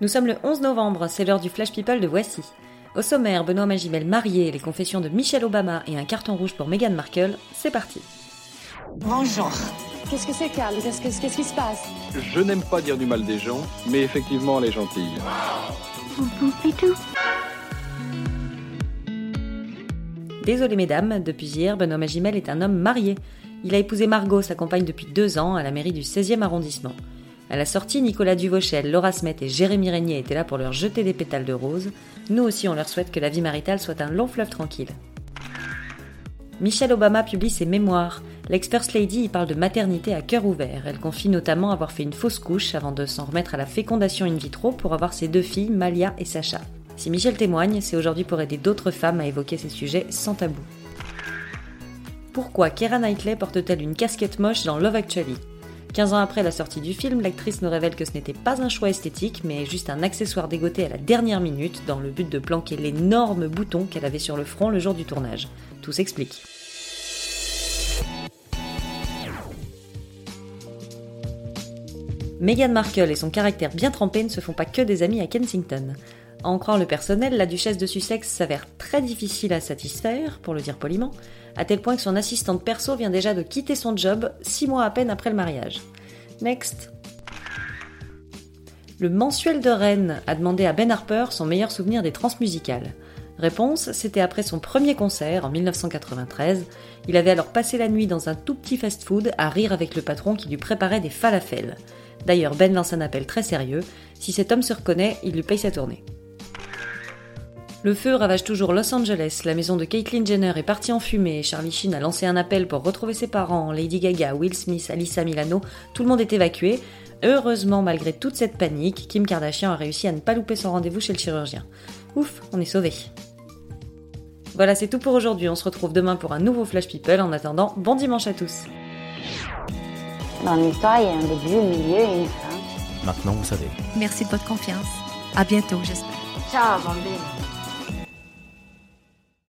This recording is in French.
Nous sommes le 11 novembre, c'est l'heure du Flash People de Voici. Au sommaire, Benoît Magimel marié, les confessions de Michelle Obama et un carton rouge pour Meghan Markle, c'est parti. Bonjour. Qu'est-ce que c'est, Carl Qu'est-ce que- qu'est-ce qui se passe? Je n'aime pas dire du mal des gens, mais effectivement, elle est gentille. Désolé mesdames, depuis hier, Benoît Magimel est un homme marié. Il a épousé Margot, sa compagne depuis deux ans, à la mairie du 16e arrondissement. À la sortie, Nicolas Duvauchel, Laura Smet et Jérémy Régnier étaient là pour leur jeter des pétales de rose. Nous aussi, on leur souhaite que la vie maritale soit un long fleuve tranquille. Michelle Obama publie ses mémoires. L'ex-First Lady y parle de maternité à cœur ouvert. Elle confie notamment avoir fait une fausse couche avant de s'en remettre à la fécondation in vitro pour avoir ses deux filles, Malia et Sacha. Si Michelle témoigne, c'est aujourd'hui pour aider d'autres femmes à évoquer ces sujets sans tabou. Pourquoi Keira Knightley porte-t-elle une casquette moche dans Love Actually? 15 ans après la sortie du film, l'actrice nous révèle que ce n'était pas un choix esthétique, mais juste un accessoire dégoté à la dernière minute dans le but de planquer l'énorme bouton qu'elle avait sur le front le jour du tournage. Tout s'explique. Meghan Markle et son caractère bien trempé ne se font pas que des amis à Kensington. En croire le personnel, la duchesse de Sussex s'avère très difficile à satisfaire, pour le dire poliment, à tel point que son assistante perso vient déjà de quitter son job six mois à peine après le mariage. Next. Le mensuel de Rennes a demandé à Ben Harper son meilleur souvenir des transmusicales. Réponse, c'était après son premier concert en 1993. Il avait alors passé la nuit dans un tout petit fast-food à rire avec le patron qui lui préparait des falafels. D'ailleurs, Ben lance un appel très sérieux. Si cet homme se reconnaît, il lui paye sa tournée. Le feu ravage toujours Los Angeles. La maison de Caitlyn Jenner est partie en fumée et Charlie Sheen a lancé un appel pour retrouver ses parents. Lady Gaga, Will Smith, Alyssa Milano, tout le monde est évacué. Heureusement, malgré toute cette panique, Kim Kardashian a réussi à ne pas louper son rendez-vous chez le chirurgien. Ouf, on est sauvés. Voilà, c'est tout pour aujourd'hui. On se retrouve demain pour un nouveau Flash People. En attendant, bon dimanche à tous. Dans l'histoire, il y a un début, un milieu et une fin. Maintenant, vous savez. Merci de votre confiance. À bientôt, j'espère. Ciao, bambine.